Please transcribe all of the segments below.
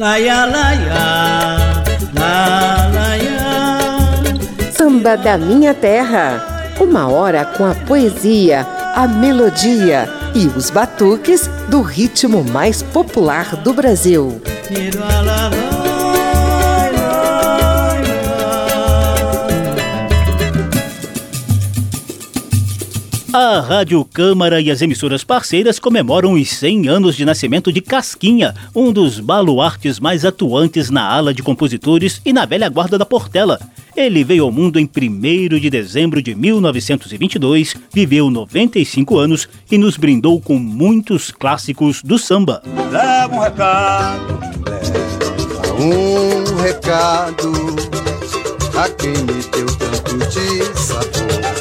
Laia, laia, la, laia. Samba da Minha Terra. Uma hora com a poesia, a melodia e os batuques do ritmo mais popular do Brasil. A Rádio Câmara e as emissoras parceiras comemoram os 100 anos de nascimento de Casquinha, um dos baluartes mais atuantes na ala de compositores e na velha guarda da Portela. Ele veio ao mundo em 1 de dezembro de 1922, viveu 95 anos e nos brindou com muitos clássicos do samba. Leva um recado, leva um recado a quem me deu tanto de sabor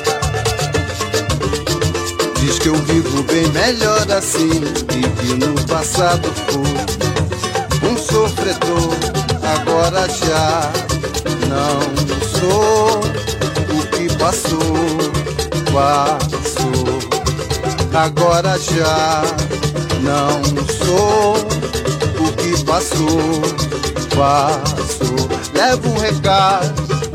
Diz que eu vivo bem melhor assim e que no passado fui um sofredor. Agora já não sou o que passou, passou. Agora já não sou o que passou, passou. Leva um recado.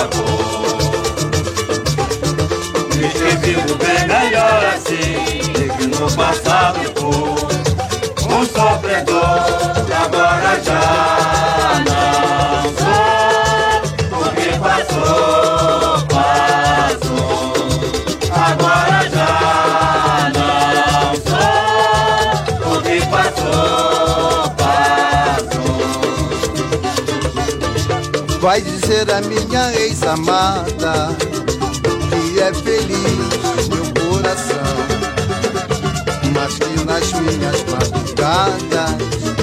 Sabor. vivo bem melhor assim, do que no passado foi um sofredor, agora já Vai dizer a minha ex-amada que é feliz meu coração, mas que nas minhas madrugadas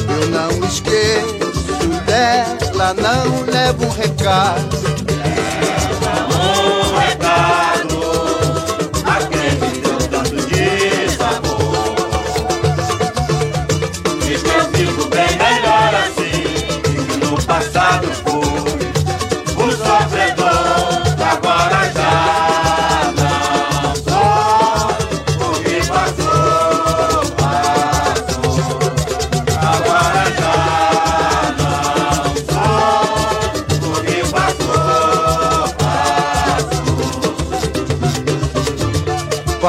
eu não esqueço dela, não levo um recado. Recado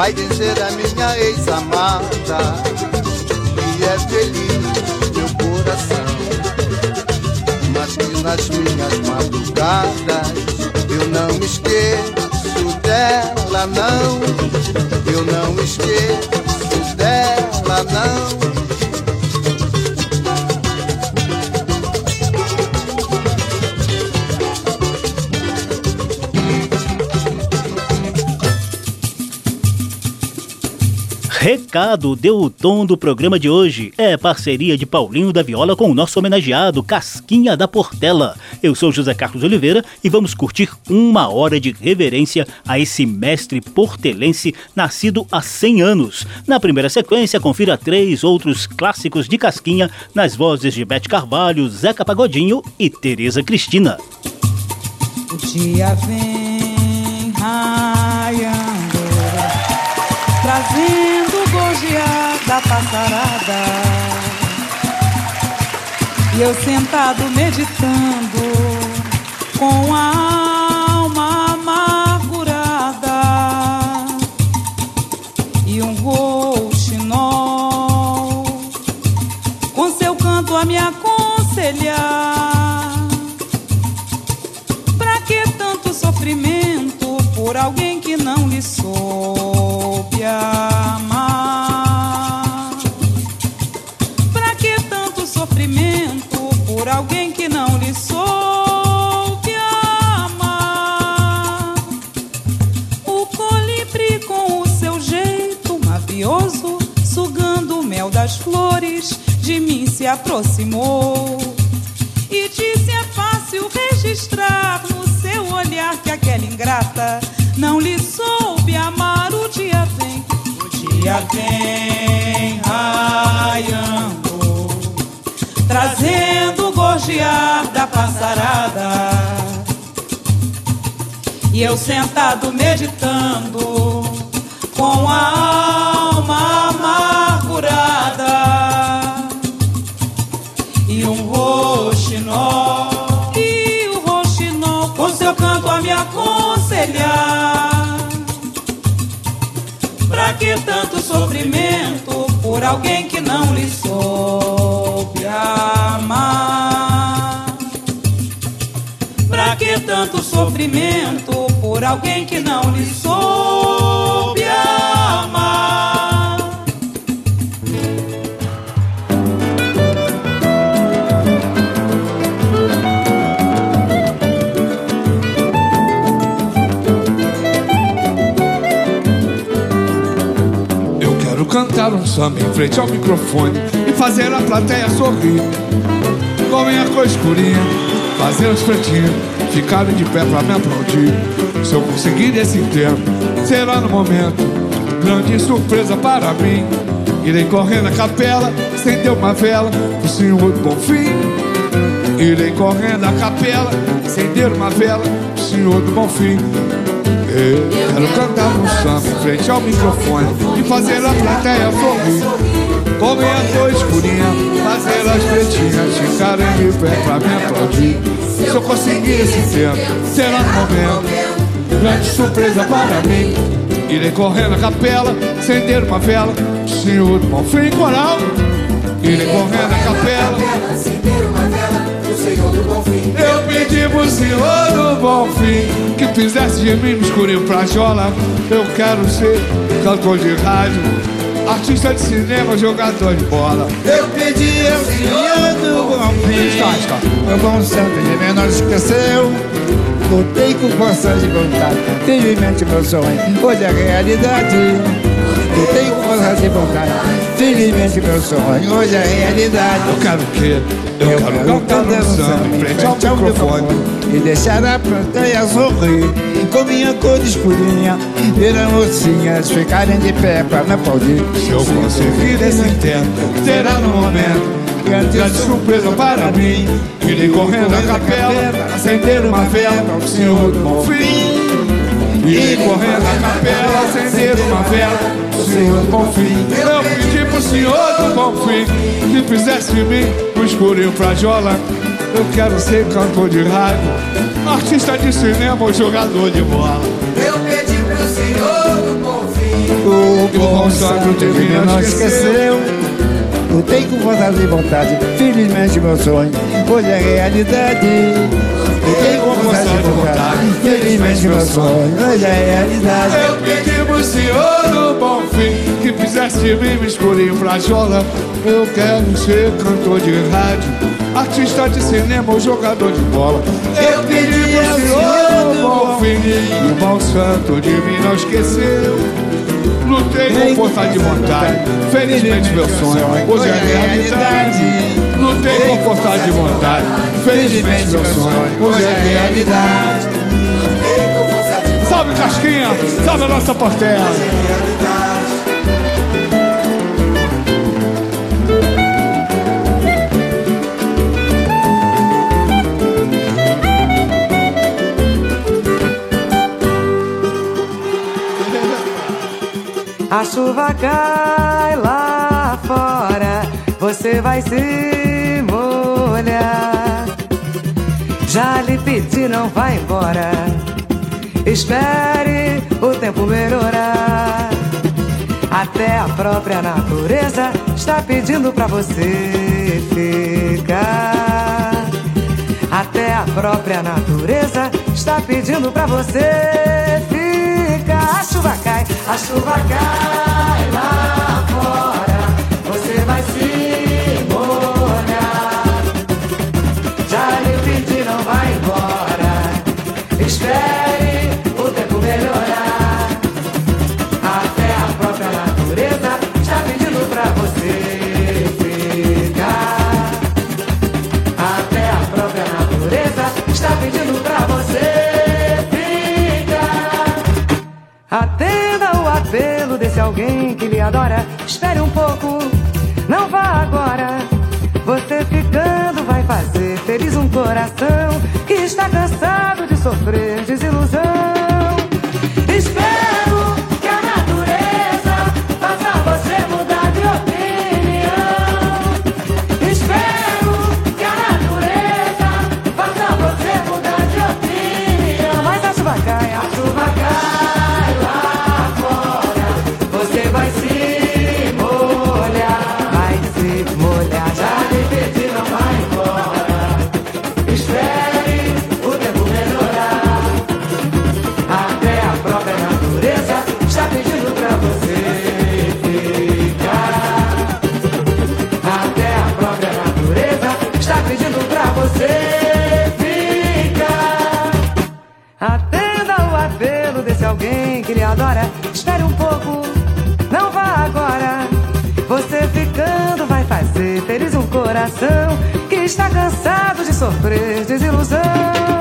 Vai dizer a minha ex-amada que é feliz meu coração, mas que nas minhas madrugadas. Eu não esqueço dela, não. Eu não esqueço dela, não. Recado deu o tom do programa de hoje. É parceria de Paulinho da Viola com o nosso homenageado Casquinha da Portela. Eu sou José Carlos Oliveira e vamos curtir uma hora de reverência a esse mestre portelense nascido há 100 anos. Na primeira sequência, confira três outros clássicos de Casquinha nas vozes de Bete Carvalho, Zeca Pagodinho e Tereza Cristina. O dia vem raiando, E eu sentado meditando com a alma amargurada e um rouxinol com seu canto a me aconselhar. Pra que tanto sofrimento por alguém que não lhe soube aproximou e disse: É fácil registrar no seu olhar que aquela ingrata não lhe soube amar. O dia vem, o dia vem raiando trazendo o gorjear da passarada. E eu sentado meditando com a aconselhar pra que tanto sofrimento por alguém que não lhe soube amar? Pra que tanto sofrimento por alguém que não lhe soube cantar um samba em frente ao microfone e fazer a plateia sorrir. Com minha cor escurinha, fazer os pretinhos ficarem de pé pra me aplaudir. Se eu conseguir esse tempo, será no momento grande surpresa para mim. Irei correr na capela, acender uma vela pro Senhor do Bonfim. Irei correr na capela, acender uma vela pro Senhor do Bonfim. Quero cantar um samba em frente ao microfone e fazer a plateia sorrir. Com minha cor escurinha, fazer as pretinhas ficarem de pé pra me aplaudir. Se eu conseguir esse tempo, será no momento grande surpresa para mim. Irei correr na capela, acender uma vela, Senhor do Bonfim coral. Irei correr na capela, eu pedi pro Senhor do Bonfim que fizesse de mim no escurinho pra jola. Eu quero ser cantor de rádio, artista de cinema, jogador de bola. Eu pedi ao Senhor do Bom Fim. Meu bom santo de menor esqueceu. Lutei com força de vontade. Felizmente meu sonho. Hoje é realidade Lutei com força de vontade Felizmente meu sonho hoje é realidade Eu quero o quê? Eu, quero cantar samba em frente ao microfone. E deixar a plateia sorrir Com minha cor escurinha Ver as mocinhas ficarem de pé pra me aplaudir Se eu conseguir esse tempo, será no momento grande surpresa para mim. Irei correndo na capela, acender uma vela ao Senhor do Bonfim. Irei correndo na capela, acender uma vela ao Senhor do Bonfim. Eu pedi pro Senhor do Bonfim que fizesse de mim um escurinho pra jola. Eu quero ser cantor de rádio, artista de cinema ou jogador de bola. Eu pedi pro Senhor do Bonfim. O E o bom santo divino não esqueceu Lutei com força de vontade Felizmente meu sonho hoje é realidade Felizmente meu sonho hoje é realidade Eu pedi pro Senhor do Bonfim que fizesse de mim um escurinho pra jola. Eu quero ser cantor de rádio, artista de cinema ou jogador de bola. Eu pedi pro Senhor do Bonfim e o bom santo de mim não esqueceu. Lutei com força de vontade, felizmente meu sonho hoje é realidade. Lutei com força de vontade, felizmente meu sonho hoje é realidade. Salve Casquinha, salve a nossa portela. A chuva cai lá fora, você vai se molhar. Já lhe pedi, não vai embora. Espere o tempo melhorar. Até a própria natureza está pedindo pra você ficar. Até a própria natureza está pedindo pra você ficar. A chuva cai, a chuva cai lá alguém que lhe adora. Espere um pouco, não vá agora. Você ficando vai fazer feliz um coração que está coração que está cansado de sofrer desilusão.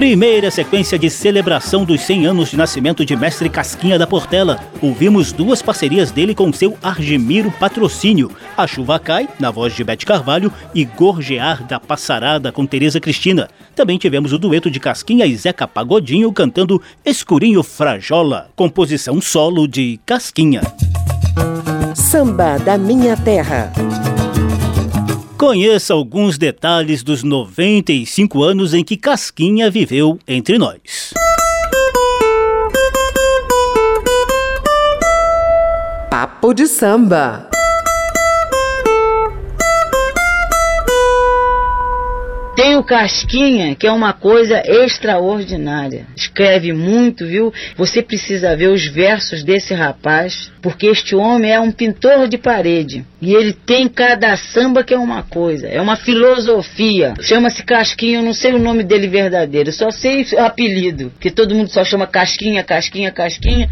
Primeira sequência de celebração dos 100 anos de nascimento de Mestre Casquinha da Portela. Ouvimos duas parcerias dele com seu Argemiro Patrocínio, A Chuva Cai, na voz de Bete Carvalho, e Gorjear da Passarada com Tereza Cristina. Também tivemos o dueto de Casquinha e Zeca Pagodinho cantando Escurinho Frajola, composição solo de Casquinha. Samba da Minha Terra. Conheça alguns detalhes dos 95 anos em que Casquinha viveu entre nós. Papo de samba. Tem o Casquinha, que é uma coisa extraordinária. Escreve muito, viu? Você precisa ver os versos desse rapaz, porque este homem é um pintor de parede. E ele tem cada samba que é uma coisa, é uma filosofia. Chama-se Casquinha, eu não sei o nome dele verdadeiro, só sei o apelido, que todo mundo só chama Casquinha, Casquinha, Casquinha.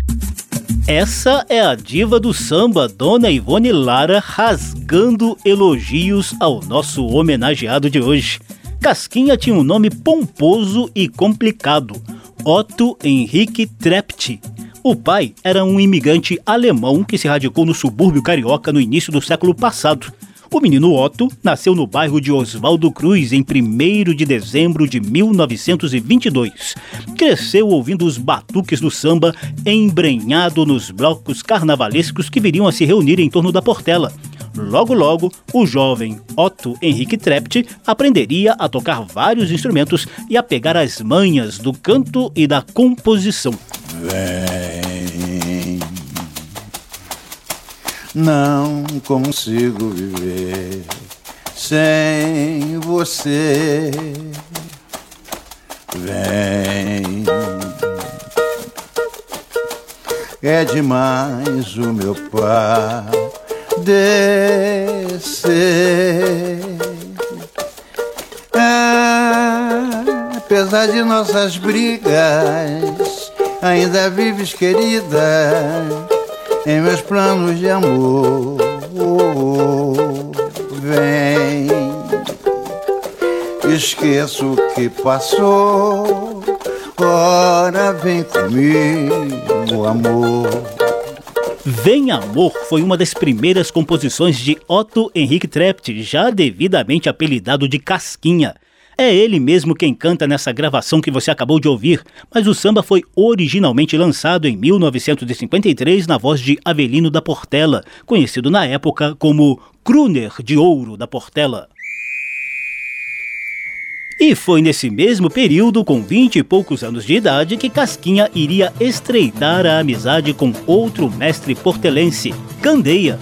Essa é a diva do samba, Dona Ivone Lara, rasgando elogios ao nosso homenageado de hoje. Casquinha tinha um nome pomposo e complicado: Otto Henrique Trept. O pai era um imigrante alemão que se radicou no subúrbio carioca no início do século passado. O menino Otto nasceu no bairro de Oswaldo Cruz em 1 de dezembro de 1922. Cresceu ouvindo os batuques do samba, embrenhado nos blocos carnavalescos que viriam a se reunir em torno da Portela. Logo, logo, o jovem Otto Henrique Trept aprenderia a tocar vários instrumentos e a pegar as manhas do canto e da composição. Vem, não consigo viver sem você. Vem, é demais o meu padecer. Ah, apesar de nossas brigas, ainda vives querida em meus planos de amor. Vem, esqueço o que passou. Ora, vem comigo, amor. Vem Amor foi uma das primeiras composições de Otto Henrique Trept, já devidamente apelidado de Casquinha. É ele mesmo quem canta nessa gravação que você acabou de ouvir, mas o samba foi originalmente lançado em 1953 na voz de Avelino da Portela, conhecido na época como Kruner de Ouro da Portela. E foi nesse mesmo período, com vinte e poucos anos de idade, que Casquinha iria estreitar a amizade com outro mestre portelense, Candeia.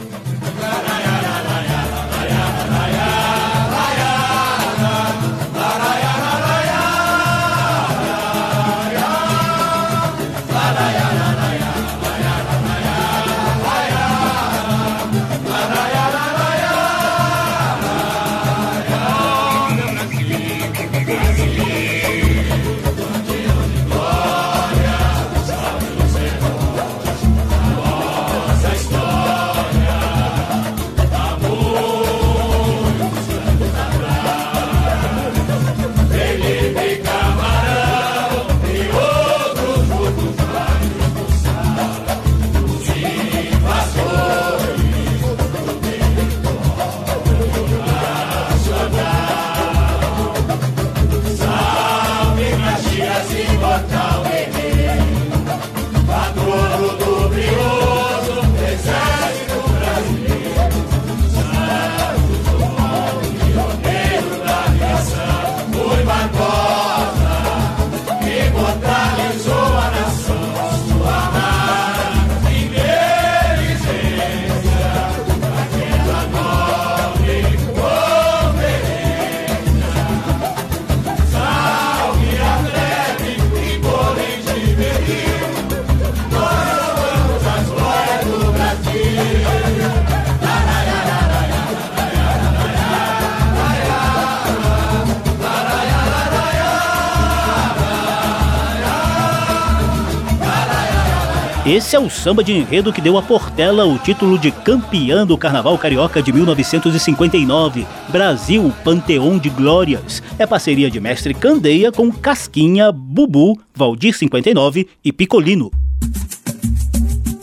Esse é o samba de enredo que deu a Portela o título de campeã do Carnaval Carioca de 1959. Brasil, Panteão de Glórias. É parceria de Mestre Candeia com Casquinha, Bubu, Valdir 59 e Picolino.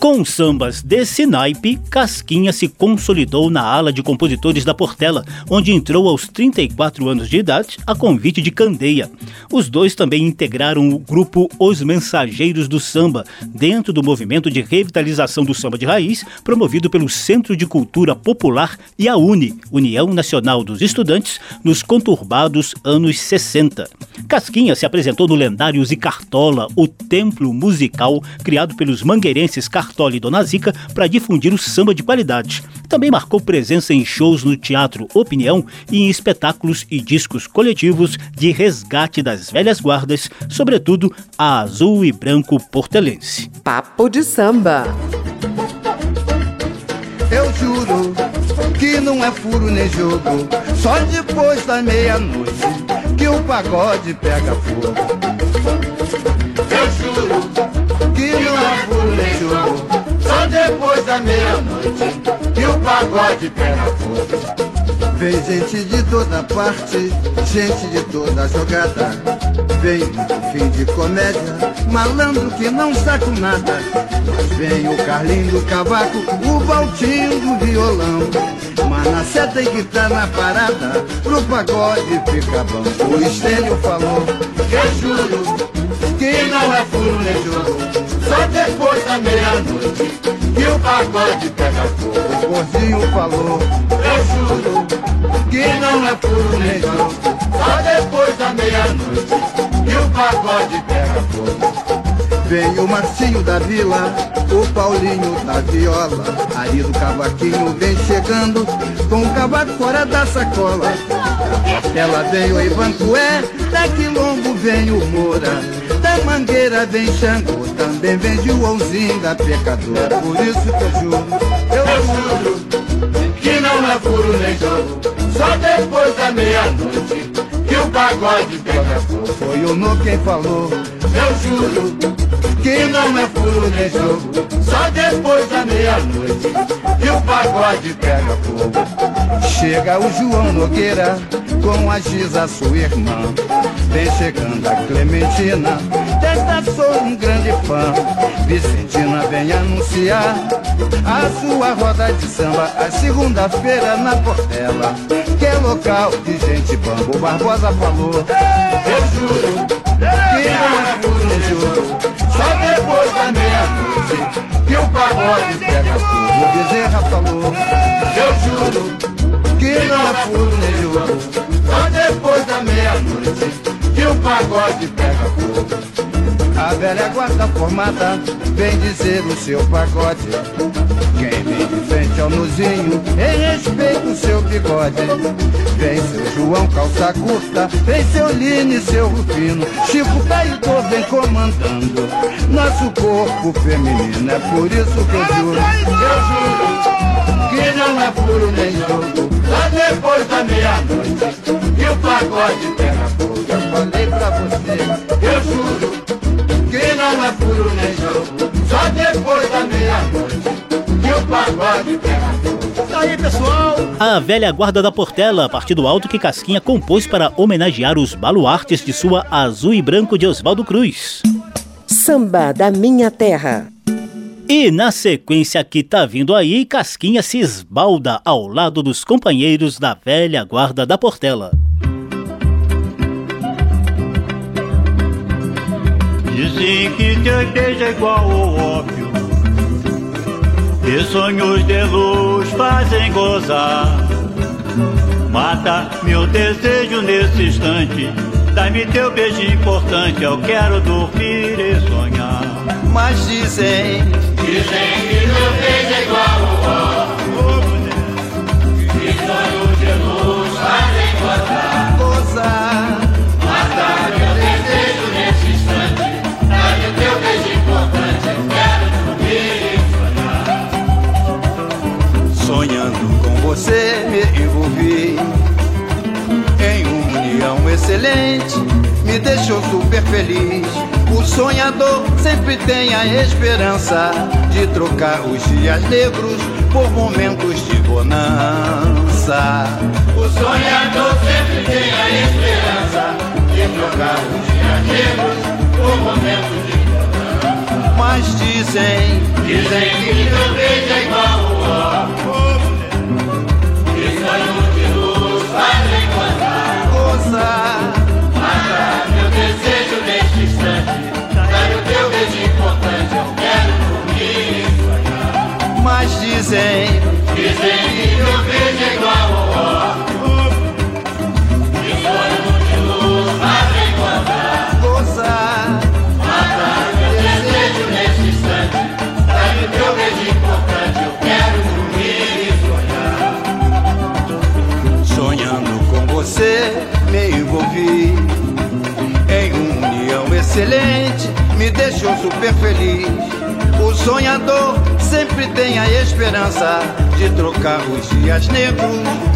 Com sambas desse naipe, Casquinha se consolidou na ala de compositores da Portela, onde entrou aos 34 anos de idade a convite de Candeia. Os dois também integraram o grupo Os Mensageiros do Samba, dentro do movimento de revitalização do samba de raiz, promovido pelo Centro de Cultura Popular e a UNE, União Nacional dos Estudantes, nos conturbados anos 60. Casquinha se apresentou no lendário Zicartola, o templo musical criado pelos mangueirenses Cartola Cartola e Dona Zica para difundir o samba de qualidade. Também marcou presença em shows no Teatro Opinião e em espetáculos e discos coletivos de resgate das velhas guardas, sobretudo a azul e branco portelense. Papo de samba. Eu juro que não é furo nem jogo, só depois da meia-noite que o pagode pega fogo. Eu juro depois da meia-noite que o pagode pega fogo. Vem gente de toda parte, gente de toda jogada. Vem no fim de comédia, malandro que não está com nada. Mas vem o Carlinho do cavaco, o Valtinho do violão. Manaceta e guitarra na parada, pro pagode fica bom. O Estênio falou, que juro, que não é furo nem jogo. Só depois da meia-noite, que o pagode pega fogo. O Gordinho falou, eu juro, que não é jogo. Só depois da meia-noite, que o pagode pega fogo. Vem o Marcinho da Vila, o Paulinho da Viola, aí do cavaquinho vem chegando, com o cavaco fora da sacola. Ela vem o Ivancué, da Quilombo vem o Moura, da Mangueira vem Xangô, também vem Joãozinho da Pecadora. Por isso que eu juro, eu juro, que não é furo nem jogo, só depois da meia-noite, que o pagode pega fogo. Foi o No quem falou, eu juro, que não é furo nem jogo, só depois da meia-noite, que o pagode pega fogo. Chega o João Nogueira, com a Giza, sua irmã, vem chegando a Clementina, desta sou um grande fã. Vicentina vem anunciar a sua roda de samba, a segunda-feira na Portela, que é local de gente bamba. Barbosa falou, eu juro, que não é furo só depois da meia-noite, que o pagode pega fogo. O Bezerra falou, eu juro, que não é furo jogo, só depois da meia-noite, que o pagode pega fogo. A velha guarda formada vem dizer o seu pagode. Quem vem de frente ao nuzinho, em respeito o seu bigode. Vem seu João calça curta, vem seu Line, seu Rufino. Chico Caidor vem comandando nosso corpo feminino. É por isso que eu juro, eu juro, que não é furo nem jogo. Só depois da meia-noite, que o pagode pega fogo. Eu falei pra você, eu juro nem jogo. Só depois da meia-noite que o pagode pega. Tá aí! A velha guarda da Portela, a partir do alto que Casquinha compôs para homenagear os baluartes de sua azul e branco de Oswaldo Cruz. Samba da minha terra. E na sequência que tá vindo aí, Casquinha se esbalda ao lado dos companheiros da velha guarda da Portela. Dizem que teu beijo é igual ao ópio E sonhos de luz fazem gozar. Mata meu desejo nesse instante. Dá-me teu beijo importante. Eu quero dormir e sonhar. Mas dizem, Dizem que meu beijo é igual excelente, me deixou super feliz. O sonhador sempre tem a esperança de trocar os dias negros por momentos de bonança. O sonhador sempre tem a esperança de trocar os dias negros por momentos de bonança. Mas dizem, dizem que meu beijo é igual ao dizem, dizem que meu beijo é igual ao ó. E sonhos de luz fazem gozar. Gozar. Mata meu desejo neste instante. Dá-me o teu beijo importante, eu quero dormir e sonhar. Sonhando com você, me envolvi em união excelente, me deixou super feliz. O sonhador sempre tem a esperança de trocar os dias negros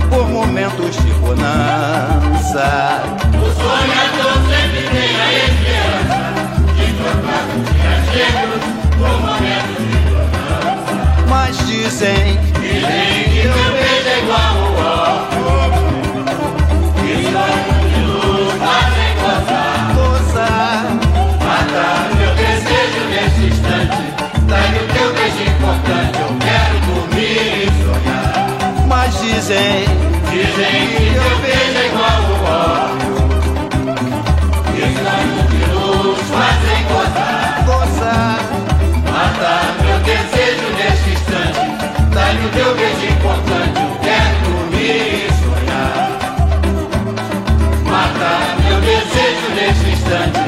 por momentos de bonança. O sonhador sempre tem a esperança de trocar os dias negros por momentos de bonança. Mas dizem, dizem que meu beijo é igual dizem que meu beijo é igual ao ó. E sonhos de luz fazem gozar. Gozar. Mata meu desejo neste instante. Dá-me o teu beijo importante, eu quero dormir e sonhar. Mata meu desejo neste instante.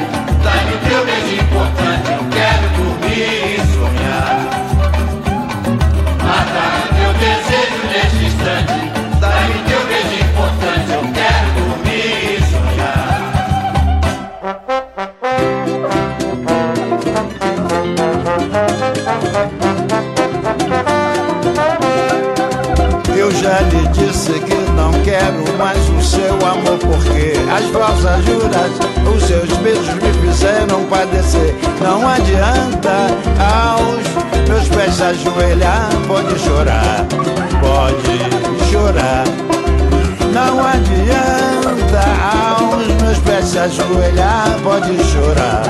Já lhe disse que não quero mais o seu amor Porque as falsas juras, os seus beijos me fizeram padecer. Não adianta aos meus pés se ajoelhar Pode chorar, pode chorar. Não adianta aos meus pés se ajoelhar Pode chorar,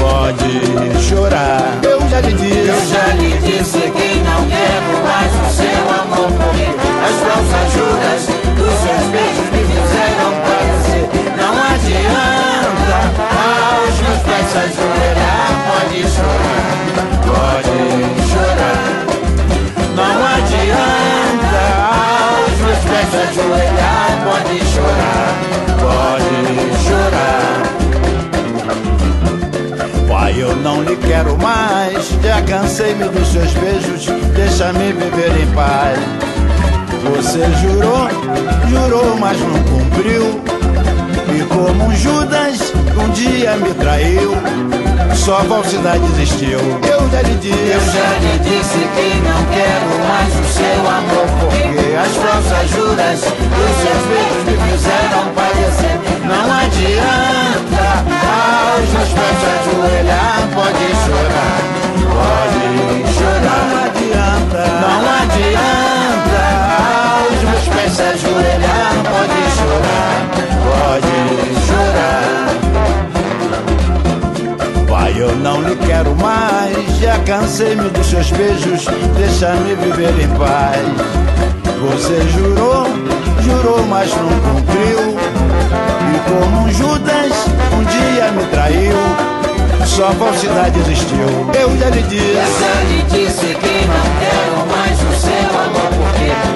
pode chorar. Eu já lhe disse, eu já lhe disse que não quero mais o seu amor As falsas juras dos seus beijos me fizeram padecer Não adianta aos meus pés se ajoelhar Pode chorar, pode chorar Não adianta aos meus pés se ajoelhar Pode chorar, pode chorar Pai, eu não lhe quero mais. Já cansei-me dos seus beijos, deixa-me viver em paz. Você jurou, jurou, mas não cumpriu. E como um Judas, um dia me traiu. Só a falsidade existiu. Eu já lhe disse, eu já lhe disse que não quero mais o seu amor. Porque as falsas juras dos seus beijos me fizeram padecer. Não adianta aos meus pés ajoelhar, pode chorar, pode chorar. Não adianta, não adianta se ajoelhar, pode chorar, pode chorar. Pai, eu não lhe quero mais. Já cansei-me dos seus beijos, deixa-me viver em paz. Você jurou, jurou, mas não cumpriu. E como um Judas, um dia me traiu. Só falsidade existiu. Eu já lhe disse. Eu já lhe disse que não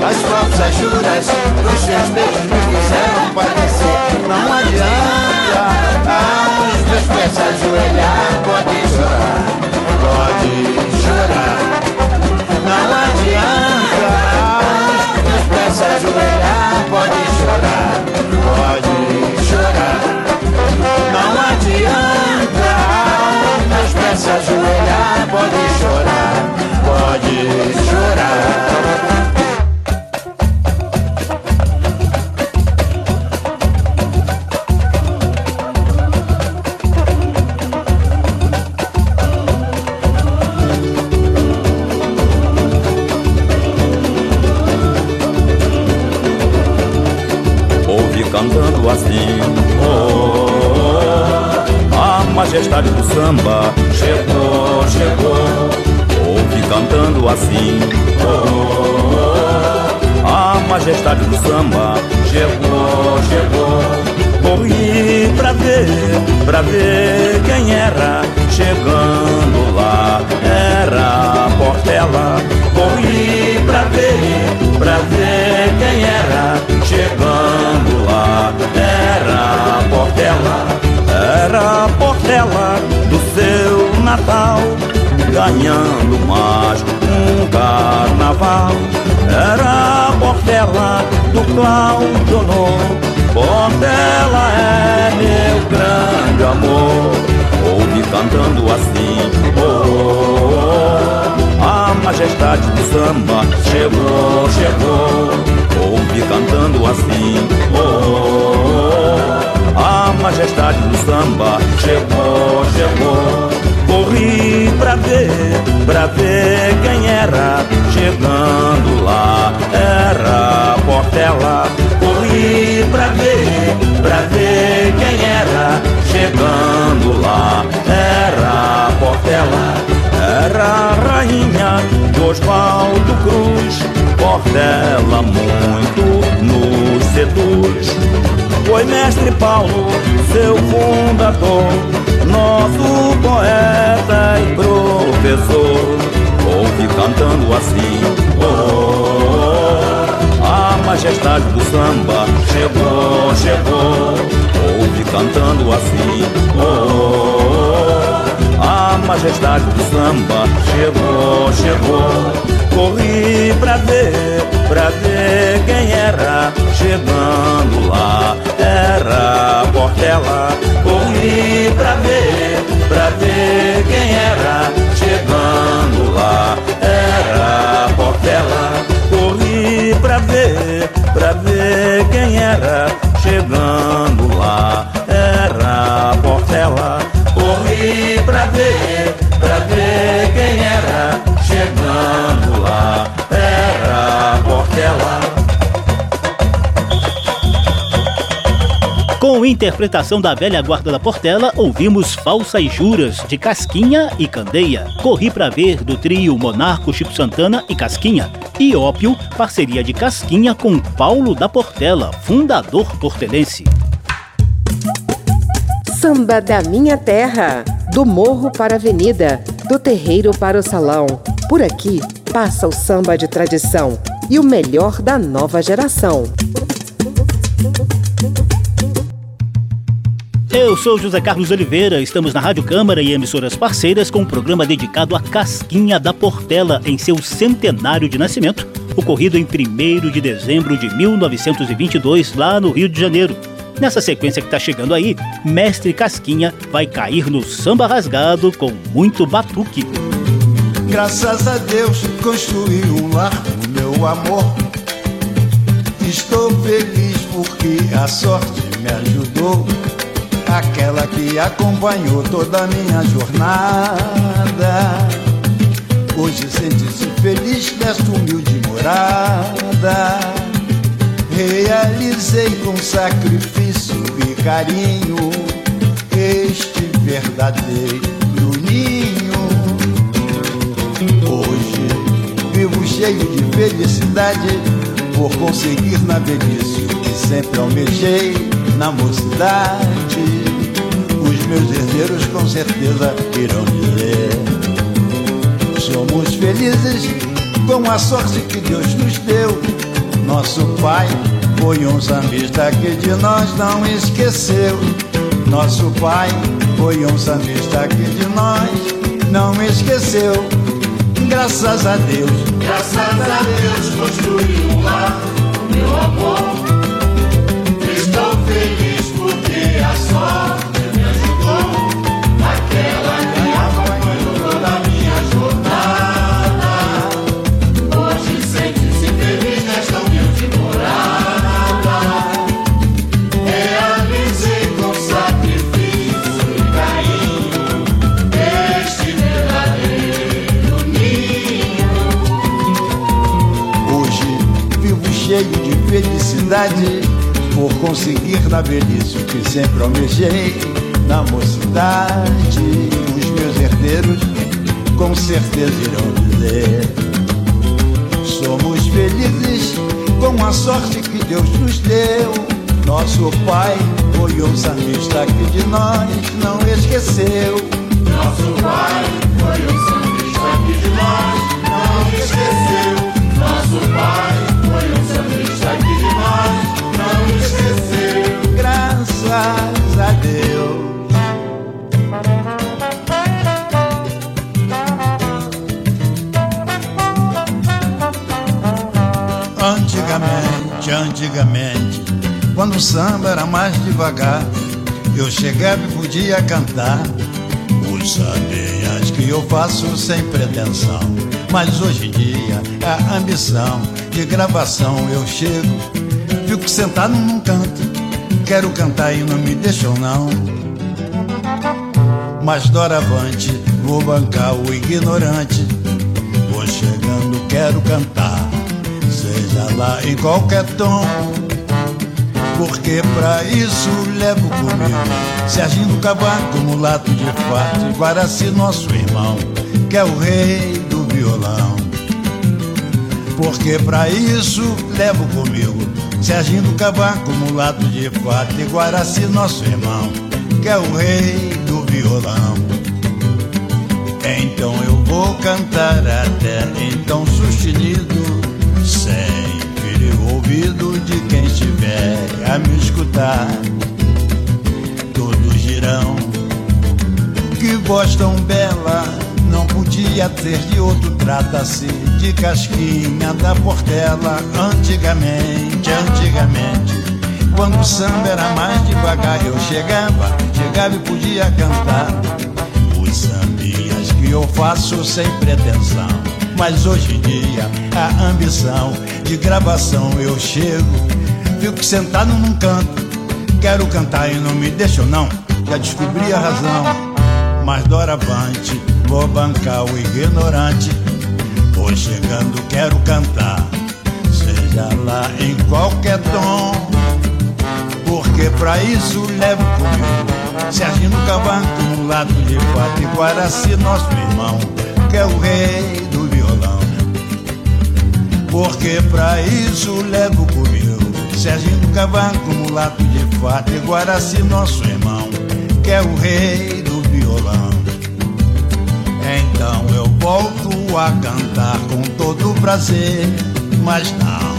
as falsas juras dos seus beijos me fizeram padecer. Não adianta aos meus pés se ajoelhar, pode chorar, pode chorar. Não adianta aos meus pés se ajoelhar, pode chorar, pode chorar. Não adianta aos meus pés se ajoelhar, pode chorar, pode chorar. Do Claudionor Portela é meu grande amor. Ouve cantando assim oh, oh, oh, A majestade do samba chegou, chegou. Ouve cantando assim oh, A majestade do samba chegou, chegou. Corri pra ver, pra ver quem era Chegando lá Portela Corri pra ver, pra ver quem era. Chegando lá era Portela. Era a rainha de Oswaldo Cruz. Portela muito nos seduz. Foi mestre Paulo, seu fundador nosso poeta e professor, ouve cantando assim: oh, a majestade do samba chegou, chegou, ouve cantando assim: oh, a majestade do samba chegou, chegou. Corri pra ver, pra ver quem era chegando lá. Era Portela. Corri pra ver, pra ver quem era ver Com interpretação da velha guarda da Portela, ouvimos Falsas Juras, de Casquinha e Candeia. Corri pra ver, do trio Monarco, Chico Santana e Casquinha. E Ópio, parceria de Casquinha com Paulo da Portela, fundador portelense. Samba da Minha Terra, do morro para a avenida, do terreiro para o salão. Por aqui passa o samba de tradição e o melhor da nova geração. Eu sou José Carlos Oliveira, estamos na Rádio Câmara e emissoras parceiras com um programa dedicado à Casquinha da Portela em seu centenário de nascimento, ocorrido em 1 de dezembro de 1922, lá no Rio de Janeiro. Nessa sequência que está chegando aí, Mestre Casquinha vai cair no samba rasgado com muito batuque. Graças a Deus construí um lar com meu amor. Estou feliz porque a sorte me ajudou. Aquela que acompanhou toda a minha jornada. Hoje sente-se feliz desta humilde morada. Realizei com sacrifício e carinho este verdadeiro ninho. Hoje vivo cheio de felicidade por conseguir na velhice o que sempre almejei na mocidade. Meus herdeiros com certeza irão dizer: Somos felizes com a sorte que Deus nos deu. Nosso pai foi um sambista que de nós não esqueceu. Nosso pai foi um sambista que de nós não esqueceu. Graças a Deus, graças a Deus construí um lar, meu amor. Estou feliz porque a sorte Por conseguir na velhice o que sempre almejei. Na mocidade, os meus herdeiros com certeza irão dizer: Somos felizes com a sorte que Deus nos deu. Nosso pai foi um sambista que de nós não esqueceu. Nosso pai foi um sambista que de nós não esqueceu. Nosso pai Graças a Deus. Antigamente, antigamente, quando o samba era mais devagar, eu chegava e podia cantar os sambinhas que eu faço sem pretensão. Mas hoje em dia, a ambição de gravação eu chego, fico sentado num canto, quero cantar e não me deixam não. Mas doravante, vou bancar o ignorante, vou chegando, quero cantar, seja lá em qualquer tom. Porque pra isso levo comigo Serginho Cavaco, mulato de fato Guaraci, nosso irmão Que é o rei do violão Porque pra isso levo comigo Serginho Cavaco, mulato de fato E Guaraci, nosso irmão Que é o rei do violão Então eu vou cantar até então sustenido Sem ferir o ouvido de quem estiver a me escutar. Todos dirão que voz tão bela não podia ter de outro. Trata-se de casquinha da Portela. Antigamente, antigamente, quando o samba era mais devagar, eu chegava, chegava e podia cantar os sambinhas que eu faço sem pretensão. Mas hoje em dia a ambição de gravação eu chego, fico sentado num canto, quero cantar e não me deixam não, já descobri a razão. Mas doravante vou bancar o ignorante, vou chegando, quero cantar, seja lá em qualquer tom, porque pra isso levo comigo Serginho Cavaco, lado de fato e Guaraci, nosso irmão, que é o rei do violão. Porque pra isso levo comigo Serginho Cavaco, mulato de fato e Guaraci, nosso irmão, que é o rei do violão. Então eu volto a cantar com todo prazer, mas não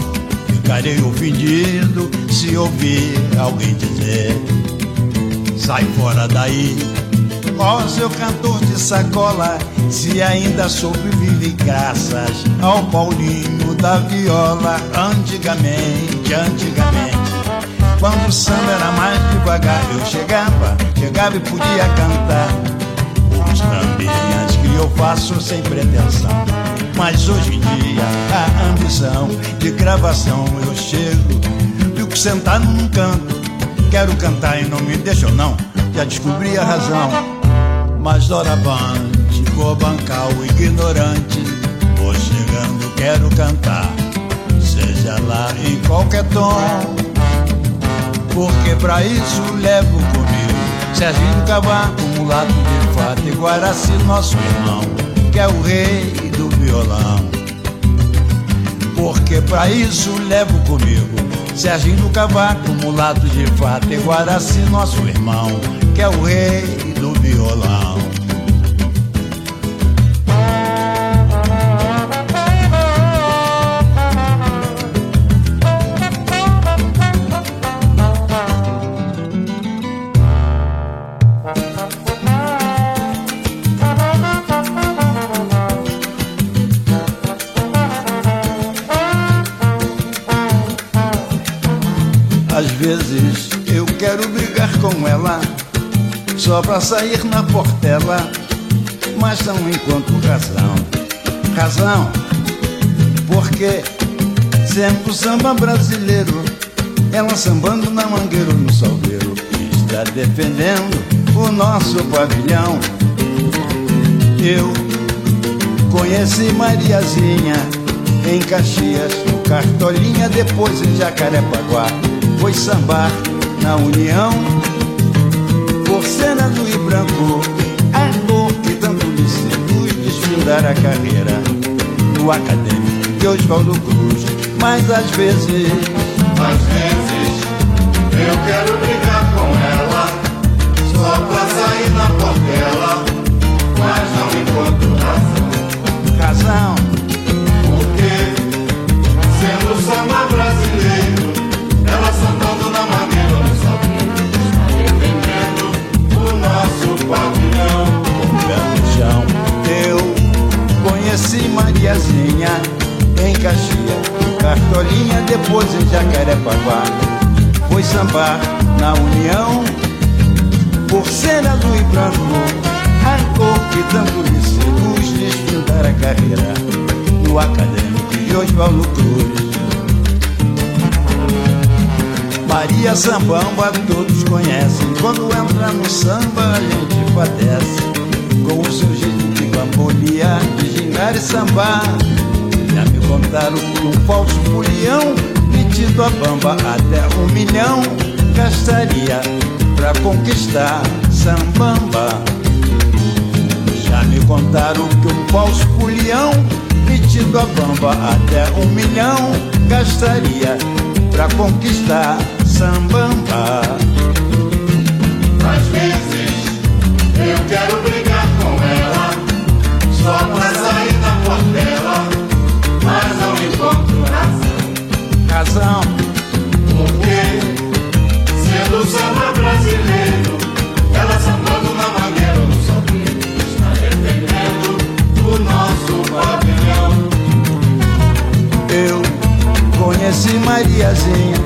ficarei ofendido se ouvir alguém dizer: sai fora daí, ó seu cantor de sacola, se ainda sobrevive graças ao Paulinho da viola. Antigamente, antigamente, quando o samba era mais devagar, eu chegava, chegava e podia cantar os sambinhas que eu faço sem pretensão. Mas hoje em dia, a ambição de gravação eu chego, fico sentado num canto, quero cantar e não me deixam não, já descobri a razão. Mas doravante vou bancar o ignorante, vou chegando, quero cantar, seja lá em qualquer tom. Porque pra isso levo comigo Serginho Cavaco, mulato de fato e Guaraci, nosso irmão, que é o rei do violão. Porque pra isso levo comigo Serginho Cavaco, mulato de fato e Guaraci, nosso irmão, que é o rei do violão. Só pra sair na portela Mas não encontro razão Razão Porque sempre o samba brasileiro Ela sambando na mangueira no salgueiro Está defendendo o nosso pavilhão Eu conheci Mariazinha Em Caxias, no Cartolinha Depois em Jacarepaguá foi sambar na união. Por cena do e branco, a cor que tanto lhe seduz desfindar a carreira no acadêmico de Oswaldo Cruz. Mas às vezes, às vezes, eu quero brigar com ela, só pra sair na portela, conheci Mariazinha em Caxias, Cartolinha, depois em Jacarepaguá. Foi sambar na União, por ser azul e branco, a cor que tanto lhe seduz desfindar a carreira no acadêmico de Oswaldo Cruz. Maria Sambamba todos conhecem, quando entra no samba a gente padece, com o seu jeito de bambolear, de gingar e sambar. Já me contaram que um falso folião metido a bamba até um milhão gastaria pra conquistar sambamba. Já me contaram que um falso folião metido a bamba até um milhão gastaria pra conquistar sambamba. Às vezes eu quero brigar pra sair na portela, mas não encontro razão. Razão, Porque sendo samba brasileiro, ela sambando na maneira do sabor, está defendendo o nosso pavilhão. eu conheci Mariazinha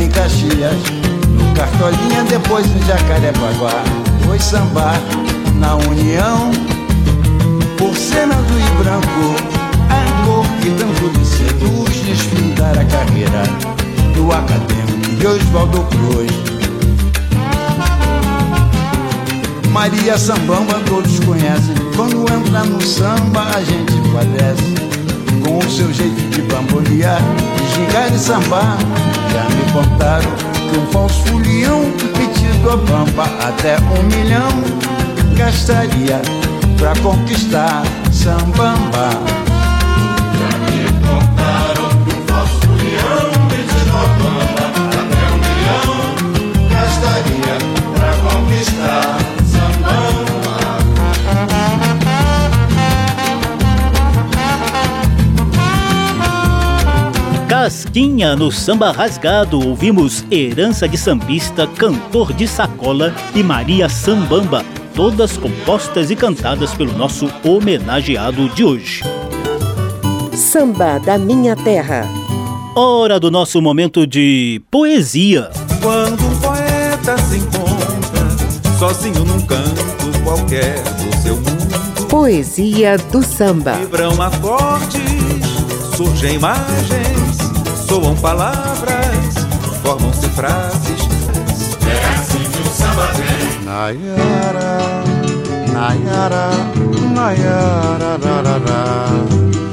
em Caxias, no Cartolinha, depois em Jacarepaguá. Foi sambar na União, por cena do e branco, a cor que tanto lhe seduz desfindar a carreira do acadêmico de Oswaldo Cruz. Maria Sambamba todos conhecem, quando entra no samba a gente padece com o seu jeito de bambolear, de gingar e sambar. Já me contaram que um falso folião metido a bamba até um milhão gastaria pra conquistar sambamba. Já me contaram que um falso leão metido a bamba até um milhão gastaria pra conquistar sambamba. Casquinha no samba rasgado, ouvimos Herança de Sambista, Cantor de Sacola e Maria Sambamba, todas compostas e cantadas pelo nosso homenageado de hoje. Samba da Minha Terra. Hora do nosso momento de poesia. Quando um poeta se encontra sozinho num canto qualquer do seu mundo, Poesia do samba. vibram acordes, surgem imagens, soam palavras, formam-se frases. Samba vem. Nayara, Nayara, Nayara, rarara.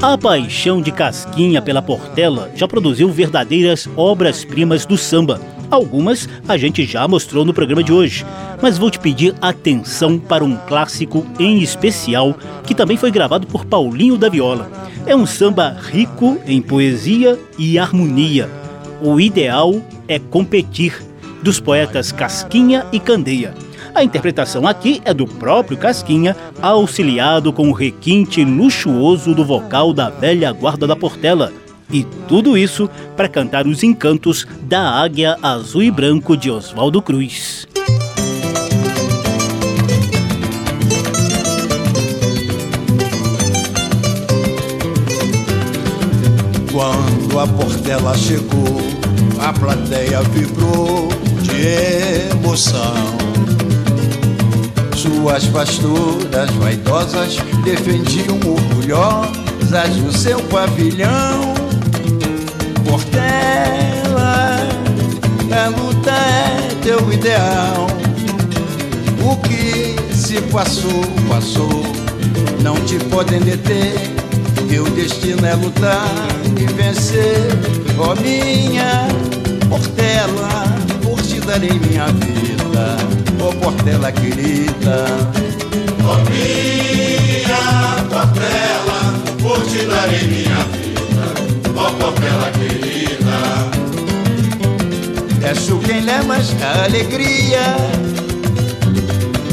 A paixão de Casquinha pela Portela já produziu verdadeiras obras-primas do samba. Algumas a gente já mostrou no programa de hoje, mas vou te pedir atenção para um clássico em especial que também foi gravado por Paulinho da Viola. É um samba rico em poesia e harmonia. O ideal é competir, dos poetas Casquinha e Candeia. A interpretação aqui é do próprio Casquinha, auxiliado com o requinte luxuoso do vocal da velha guarda da Portela. E tudo isso para cantar os encantos da águia azul e branco de Oswaldo Cruz. Quando a Portela chegou, a plateia vibrou de emoção. Suas pastoras vaidosas defendiam orgulhosas o seu pavilhão. Portela, a luta é teu ideal. O que se passou, passou, não te podem deter. Teu destino é lutar e vencer, ó minha Portela, por te darei minha vida, ô Portela querida. Ó minha Portela, por te darei minha vida, ó Portela querida. És tu quem levas a alegria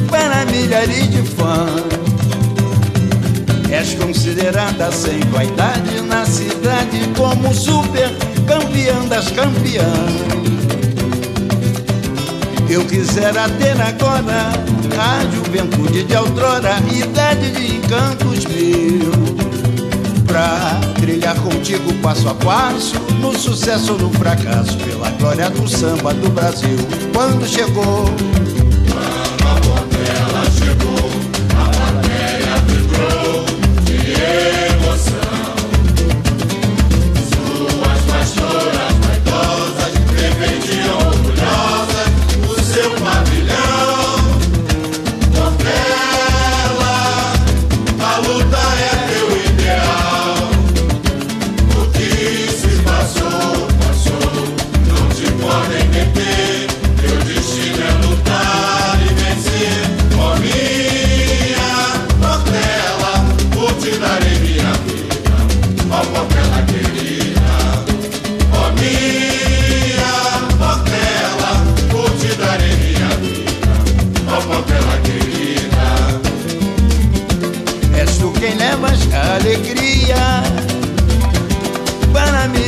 para milhares de fãs. És considerada sem vaidade na cidade como super campeã das campeãs. Eu quisera ter agora a juventude de outrora, idade de encantos mil, pra trilhar contigo passo a passo, no sucesso ou no fracasso, pela glória do samba do Brasil. Quando chegou,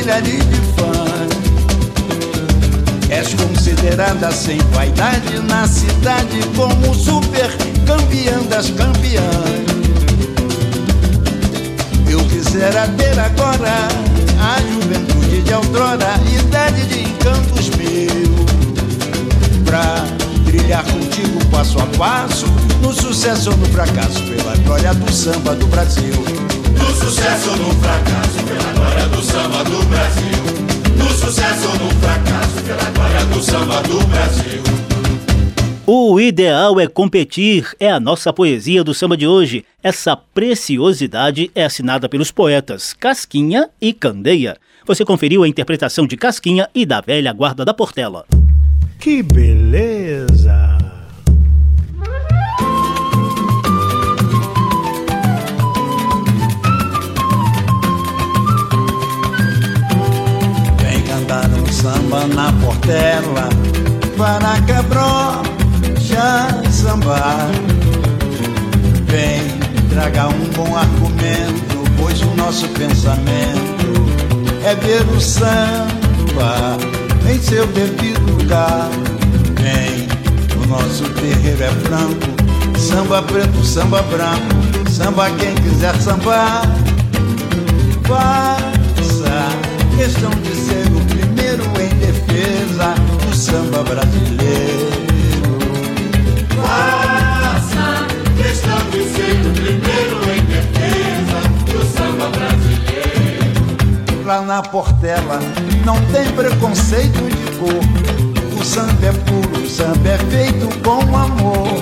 milhares de fãs. És considerada sem vaidade na cidade como super campeã das campeãs. Eu quisera ter agora a juventude de outrora, idade de encantos mil, pra trilhar contigo passo a passo, no sucesso ou no fracasso, pela glória do samba do Brasil. No sucesso ou no fracasso, pela glória do samba do Brasil. No sucesso ou no fracasso, pela glória do samba do Brasil. O ideal é competir, é a nossa poesia do samba de hoje. Essa preciosidade é assinada pelos poetas Casquinha e Candeia. Você conferiu a interpretação de Casquinha e da velha guarda da Portela. Que beleza! Na Portela para quebrou já sambar. Vem, traga um bom argumento, pois o nosso pensamento é ver o samba em seu devido lugar. Vem, o nosso terreiro é franco, samba preto, samba branco, samba quem quiser sambar. Faça questão de ser o primeiro em defesa do samba brasileiro. Faça questão de ser o primeiro em defesa do samba brasileiro. Lá na Portela não tem preconceito de cor. O samba é puro, o samba é feito com amor.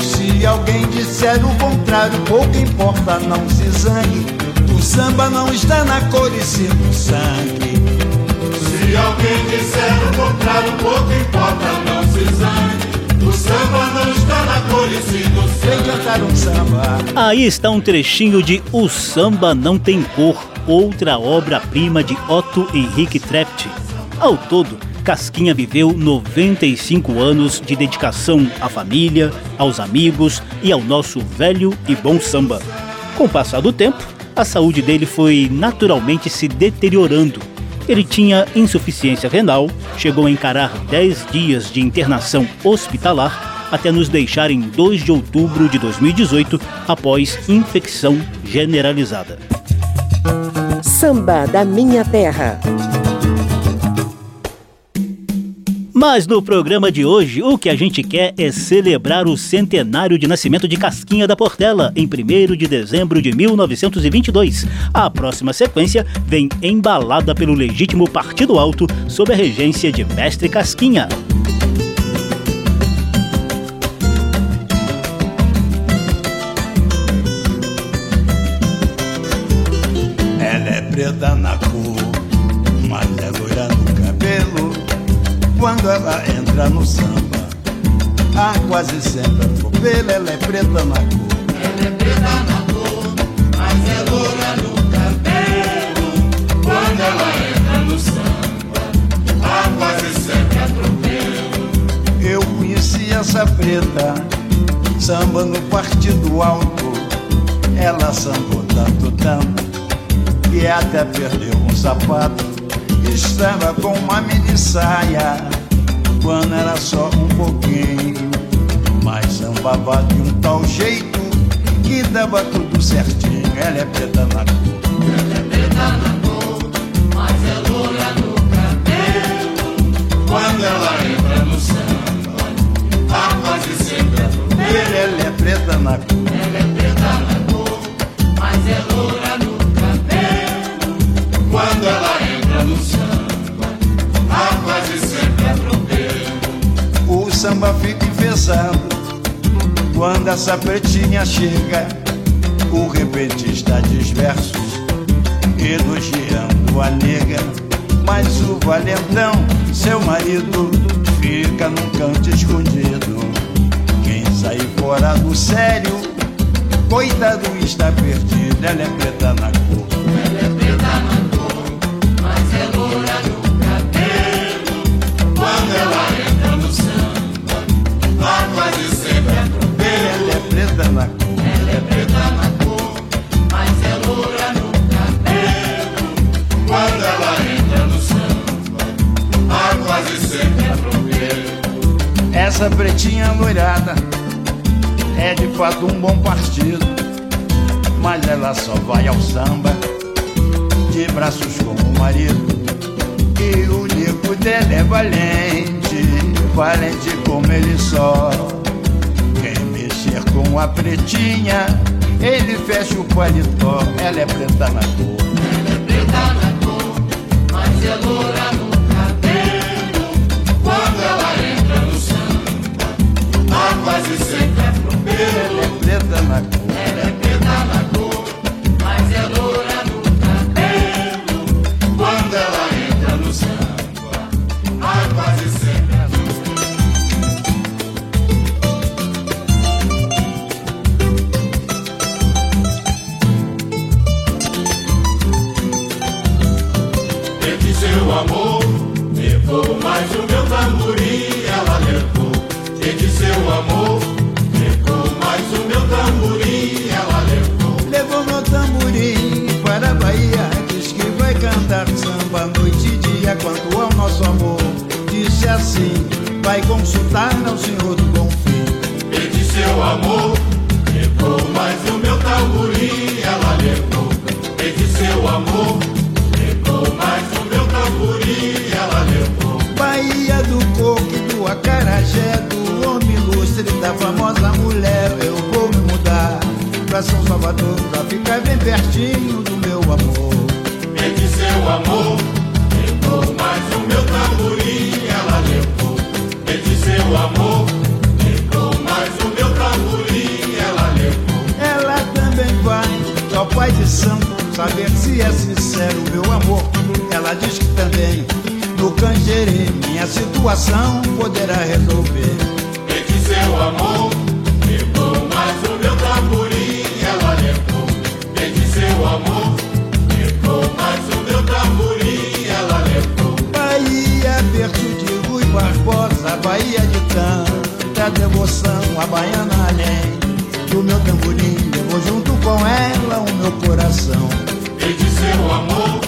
Se alguém disser o contrário, pouco importa, não se zangue. O samba não está na cor e sim no sangue. Se alguém disser o contrário, pouco importa, não se zangue. O samba não está na cor e sim no Vem cantar um samba. Aí está um trechinho de O Samba Não Tem Cor, outra obra-prima de Otto Henrique Trept. Ao todo, Casquinha viveu 95 anos de dedicação à família, aos amigos e ao nosso velho e bom samba. Com o passar do tempo, a saúde dele foi naturalmente se deteriorando. Ele tinha insuficiência renal, chegou a encarar 10 dias de internação hospitalar até nos deixar em 2 de outubro de 2018 após infecção generalizada. Samba da Minha Terra. Mas no programa de hoje, o que a gente quer é celebrar o centenário de nascimento de Casquinha da Portela, em 1 de dezembro de 1922. A próxima sequência vem embalada pelo legítimo Partido Alto, sob a regência de Mestre Casquinha. Ela é preta na quando ela entra no samba. Ah, quase sempre atropela, ela é preta na cor. Ela é preta na cor, mas é loura no cabelo. Quando ela entra no samba, ah, quase sempre atropelo. Eu conheci essa preta, samba no partido alto. Ela sambou tanto, tanto, que até perdeu um sapato. Estava com uma mini saia, quando era só um pouquinho. Mas sambava de um tal jeito, que dava tudo certinho. Ela é preta na cor. Ela é preta na cor, mas é loura no cabelo. Quando ela entra no samba, ah, quase sempre atropelo. Ela é preta na cor. Ela é preta na cor, mas é loura no cabelo. Quando ela entra no samba, samba fica enfesado quando essa pretinha chega. O repentista diz versos elogiando a nega. Mas o valentão, seu marido, fica num canto escondido. Quem sair fora do sério, coitado está perdido. Ela é preta na cor. Essa pretinha loirada é de fato um bom partido, mas ela só vai ao samba de braços com o marido. E o nego dela é valente, valente como ele só. Quem mexer com a pretinha, ele fecha o paletó. Ela é preta na cor. Ela é preta na cor, mas é loura no sempre atropelo. Ela é preta vai consultar ao senhor do Bonfim Entre seu amor, levou mais o meu tamborim, ela levou. Entre seu amor, levou mais o meu tamborim, ela levou. Bahia do coco do acarajé Do homem ilustre da famosa mulher Eu vou me mudar pra São Salvador Pra ficar bem pertinho do meu amor Entre seu amor, de santo Saber se é sincero meu amor Ela diz que também no canjerê Minha situação poderá resolver Entre seu amor, levou mais o meu tamborim, ela levou. Entre seu amor, levou mais o meu tamborim, ela levou. Bahia perto de Rui Barbosa Bahia de tanta devoção A baiana além do meu tamborim Levou junto com ela o meu coração Entre seu amor,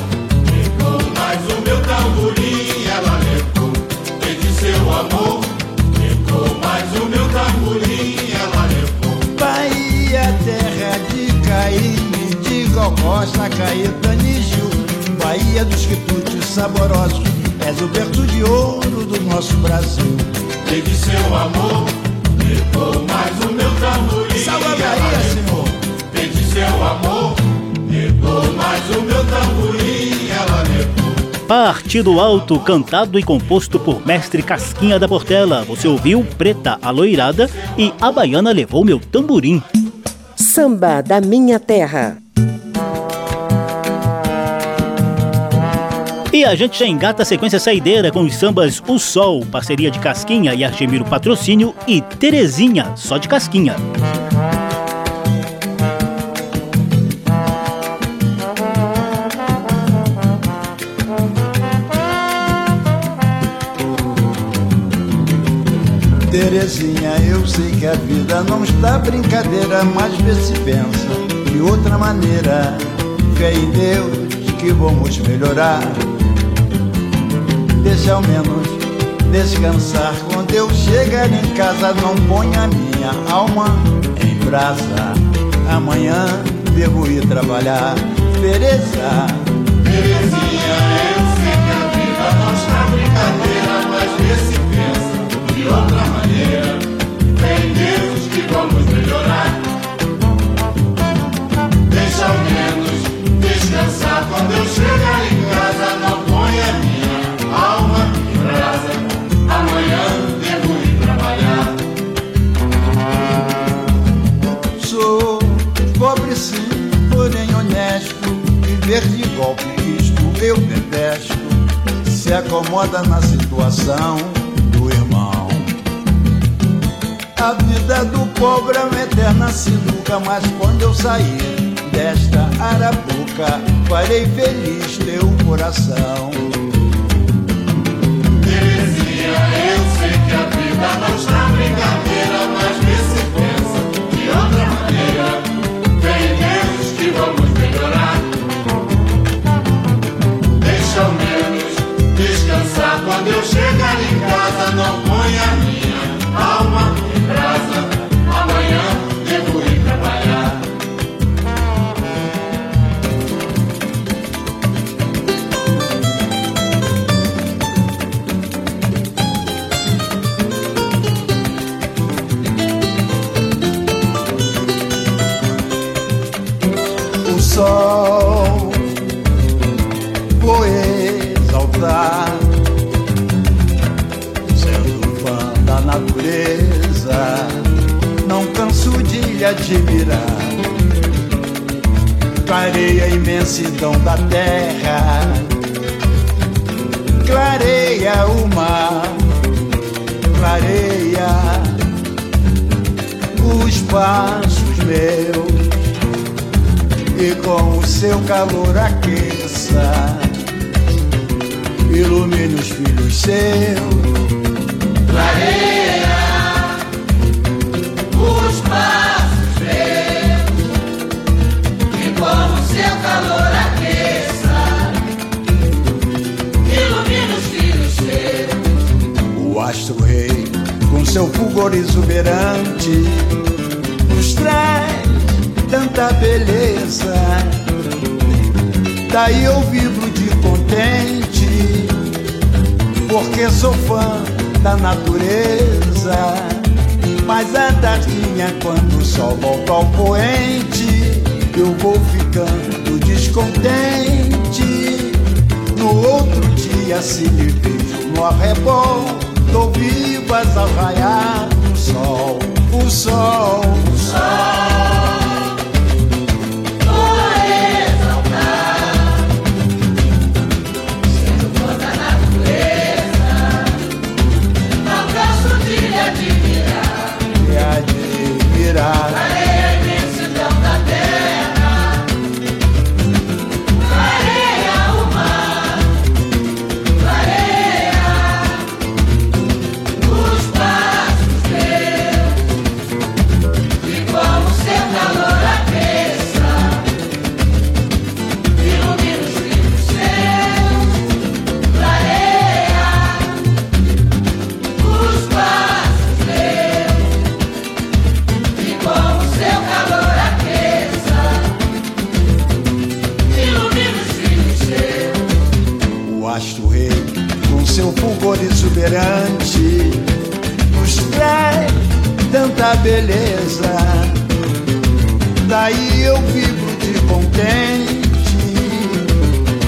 levou mais o meu tamborim, ela levou. Entre seu amor, levou mais o meu tamborim, ela levou. Bahia, terra de Caíme, de Costa, Caetano e Gil. Bahia dos quitutes saborosos, és o berço de ouro do nosso Brasil. Entre seu amor, levou mais o meu tamborim, Salve a ela Bahia, levou. Seu amor, levou mais o meu tamborim, ela levou. Partido Alto, cantado e composto por mestre Casquinha da Portela. Você ouviu Preta a Loirada e A Baiana Levou Meu Tamborim. Samba da Minha Terra. E a gente já engata a sequência saideira com os sambas O Sol, parceria de Casquinha e Argemiro Patrocínio e Terezinha, só de Casquinha. Sei que a vida não está brincadeira, mas vê se pensa de outra maneira. Fé em Deus que vamos melhorar deixa ao menos descansar. Quando eu chegar em casa, não ponha minha alma em brasa. Amanhã devo ir trabalhar. Tereza, Terezinha, eu acomoda na situação do irmão. A vida do pobre é uma eterna sinuca, mas quando eu sair desta arapuca, farei feliz teu coração. Terezinha, eu sei que a vida não está eu vou ficando descontente. No outro dia, se me vejo no arrebol, dou vivas ao raiar do sol, o sol, o sol. Tanta beleza. Daí eu vibro de contente,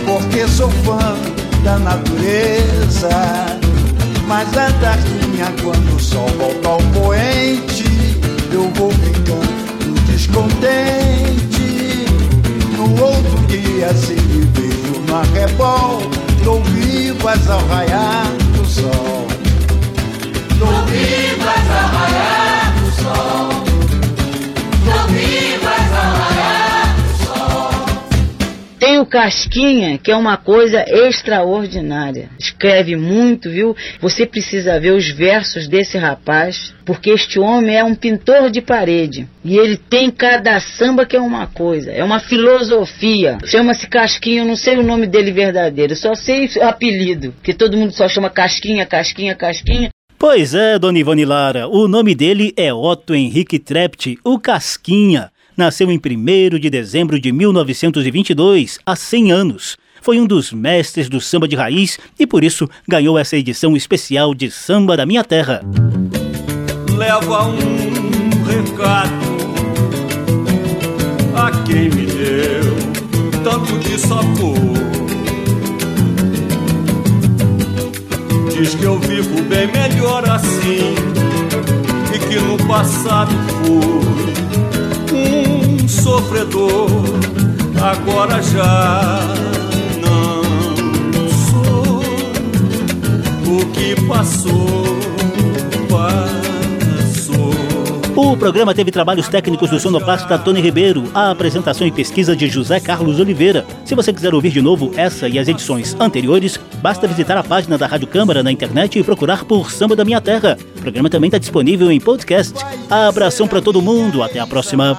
porque sou fã da natureza. Mas a tardinha, quando o sol volta ao poente, eu vou ficando descontente. No outro dia, se me vejo no arrebol, Dou vivas ao raiar do sol. Dou vivas ao raiar o Casquinha, que é uma coisa extraordinária. Escreve muito, viu? Você precisa ver os versos desse rapaz, porque este homem é um pintor de parede. E ele tem cada samba que é uma coisa, é uma filosofia. Chama-se Casquinha, eu não sei o nome dele verdadeiro, só sei o apelido, que todo mundo só chama Casquinha, Casquinha, Casquinha. Pois é, Dona Ivone Lara, o nome dele é Otto Henrique Trept, o Casquinha. Nasceu em 1 de dezembro de 1922, há 100 anos. Foi um dos mestres do samba de raiz e por isso ganhou essa edição especial de Samba da Minha Terra. Leva um recado a quem me deu tanto de sabor. Diz que eu vivo bem melhor assim e que no passado fui sofredor. Agora já não sou o que passou. O programa teve trabalhos técnicos do sonoplasta Tony Ribeiro, a apresentação e pesquisa de José Carlos Oliveira. Se você quiser ouvir de novo essa e as edições anteriores, basta visitar a página da Rádio Câmara na internet e procurar por Samba da Minha Terra. O programa também está disponível em podcast. Abração para todo mundo, até a próxima.